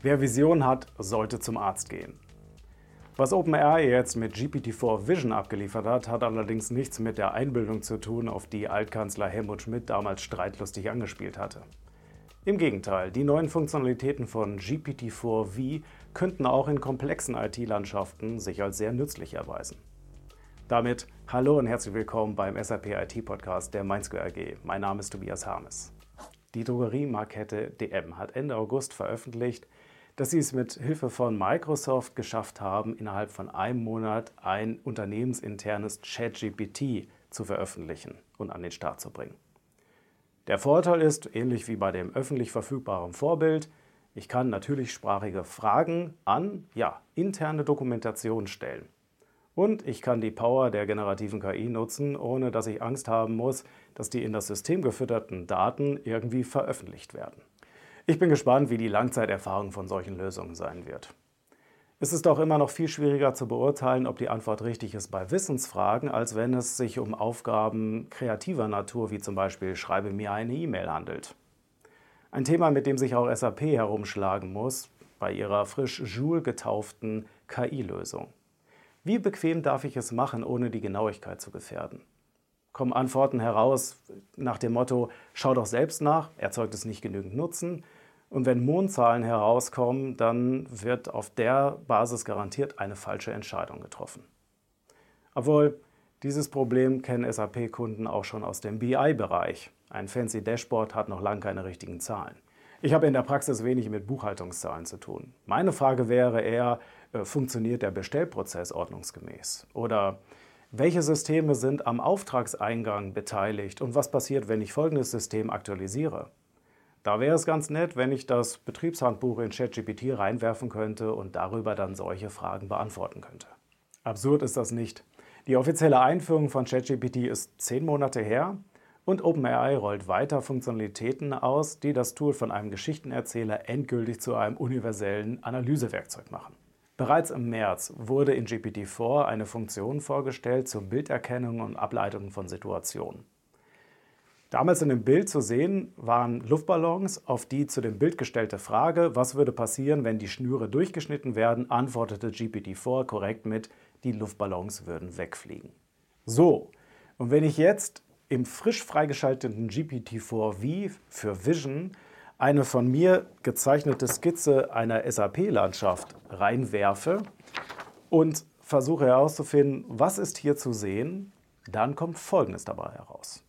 Wer Vision hat, sollte zum Arzt gehen. Was OpenAI jetzt mit GPT-4 Vision abgeliefert hat, hat allerdings nichts mit der Einbildung zu tun, auf die Altkanzler Helmut Schmidt damals streitlustig angespielt hatte. Im Gegenteil, die neuen Funktionalitäten von GPT-4V könnten auch in komplexen IT-Landschaften sich als sehr nützlich erweisen. Damit hallo und herzlich willkommen beim SAP IT Podcast der MindSquare AG. Mein Name ist Tobias Harmes. Die Drogeriemarkette DM hat Ende August veröffentlicht, dass sie es mit Hilfe von Microsoft geschafft haben, innerhalb von einem Monat ein unternehmensinternes ChatGPT zu veröffentlichen und an den Start zu bringen. Der Vorteil ist, ähnlich wie bei dem öffentlich verfügbaren Vorbild, ich kann natürlich sprachige Fragen an ja, interne Dokumentation stellen. Und ich kann die Power der generativen KI nutzen, ohne dass ich Angst haben muss, dass die in das System gefütterten Daten irgendwie veröffentlicht werden. Ich bin gespannt, wie die Langzeiterfahrung von solchen Lösungen sein wird. Es ist auch immer noch viel schwieriger zu beurteilen, ob die Antwort richtig ist bei Wissensfragen, als wenn es sich um Aufgaben kreativer Natur wie zum Beispiel Schreibe mir eine E-Mail handelt. Ein Thema, mit dem sich auch SAP herumschlagen muss, bei ihrer frisch Joule getauften KI-Lösung. Wie bequem darf ich es machen, ohne die Genauigkeit zu gefährden? Kommen Antworten heraus nach dem Motto, schau doch selbst nach, erzeugt es nicht genügend Nutzen? Und wenn Mondzahlen herauskommen, dann wird auf der Basis garantiert eine falsche Entscheidung getroffen. Obwohl, dieses Problem kennen SAP-Kunden auch schon aus dem BI-Bereich. Ein fancy Dashboard hat noch lange keine richtigen Zahlen. Ich habe in der Praxis wenig mit Buchhaltungszahlen zu tun. Meine Frage wäre eher, äh, funktioniert der Bestellprozess ordnungsgemäß? Oder welche Systeme sind am Auftragseingang beteiligt und was passiert, wenn ich folgendes System aktualisiere? Da wäre es ganz nett, wenn ich das Betriebshandbuch in ChatGPT reinwerfen könnte und darüber dann solche Fragen beantworten könnte. Absurd ist das nicht. Die offizielle Einführung von ChatGPT ist zehn Monate her und OpenAI rollt weiter Funktionalitäten aus, die das Tool von einem Geschichtenerzähler endgültig zu einem universellen Analysewerkzeug machen. Bereits im März wurde in GPT-4 eine Funktion vorgestellt zur Bilderkennung und Ableitung von Situationen. Damals in dem Bild zu sehen waren Luftballons, auf die zu dem Bild gestellte Frage, was würde passieren, wenn die Schnüre durchgeschnitten werden, antwortete GPT-4 korrekt mit, die Luftballons würden wegfliegen. So, und wenn ich jetzt im frisch freigeschalteten GPT-4V für Vision eine von mir gezeichnete Skizze einer SAP-Landschaft reinwerfe und versuche herauszufinden, was ist hier zu sehen, dann kommt Folgendes dabei heraus.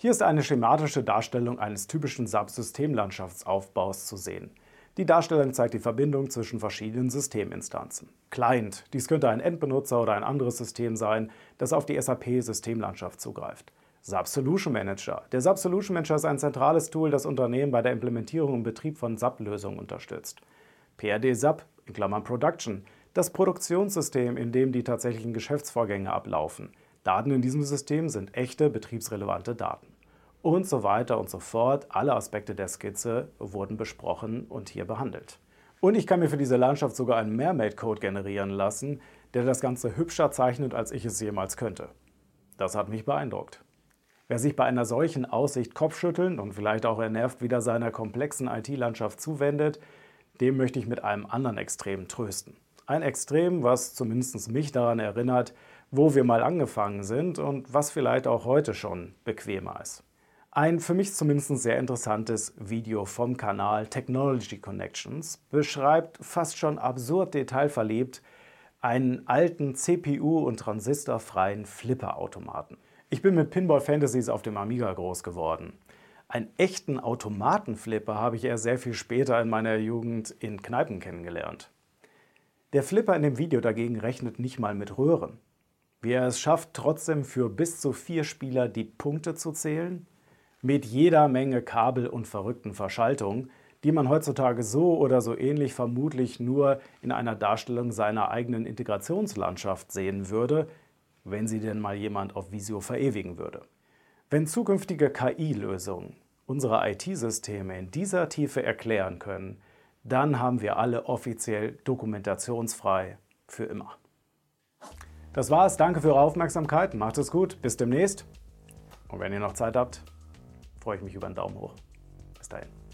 Hier ist eine schematische Darstellung eines typischen SAP-Systemlandschaftsaufbaus zu sehen. Die Darstellung zeigt die Verbindung zwischen verschiedenen Systeminstanzen. Client, dies könnte ein Endbenutzer oder ein anderes System sein, das auf die SAP-Systemlandschaft zugreift. SAP Solution Manager. Der SAP Solution Manager ist ein zentrales Tool, das Unternehmen bei der Implementierung und Betrieb von SAP-Lösungen unterstützt. PRD SAP, in Klammern Production, das Produktionssystem, in dem die tatsächlichen Geschäftsvorgänge ablaufen. Daten in diesem System sind echte betriebsrelevante Daten. Und so weiter und so fort. Alle Aspekte der Skizze wurden besprochen und hier behandelt. Und ich kann mir für diese Landschaft sogar einen Mermaid-Code generieren lassen, der das Ganze hübscher zeichnet, als ich es jemals könnte. Das hat mich beeindruckt. Wer sich bei einer solchen Aussicht kopfschüttelnd und vielleicht auch ernervt wieder seiner komplexen IT-Landschaft zuwendet, dem möchte ich mit einem anderen Extrem trösten. Ein Extrem, was zumindest mich daran erinnert, wo wir mal angefangen sind und was vielleicht auch heute schon bequemer ist. Ein für mich zumindest sehr interessantes Video vom Kanal Technology Connections beschreibt fast schon absurd detailverliebt einen alten CPU- und transistorfreien Flipperautomaten. Ich bin mit Pinball Fantasies auf dem Amiga groß geworden. Einen echten Automatenflipper habe ich erst sehr viel später in meiner Jugend in Kneipen kennengelernt. Der Flipper in dem Video dagegen rechnet nicht mal mit Röhren. Wie er es schafft, trotzdem für bis zu vier Spieler die Punkte zu zählen, mit jeder Menge Kabel und verrückten Verschaltungen, die man heutzutage so oder so ähnlich vermutlich nur in einer Darstellung seiner eigenen Integrationslandschaft sehen würde, wenn sie denn mal jemand auf Visio verewigen würde. Wenn zukünftige KI-Lösungen unsere IT-Systeme in dieser Tiefe erklären können, dann haben wir alle offiziell dokumentationsfrei für immer. Das war's. Danke für eure Aufmerksamkeit. Macht es gut. Bis demnächst. Und wenn ihr noch Zeit habt, freue ich mich über einen Daumen hoch. Bis dahin.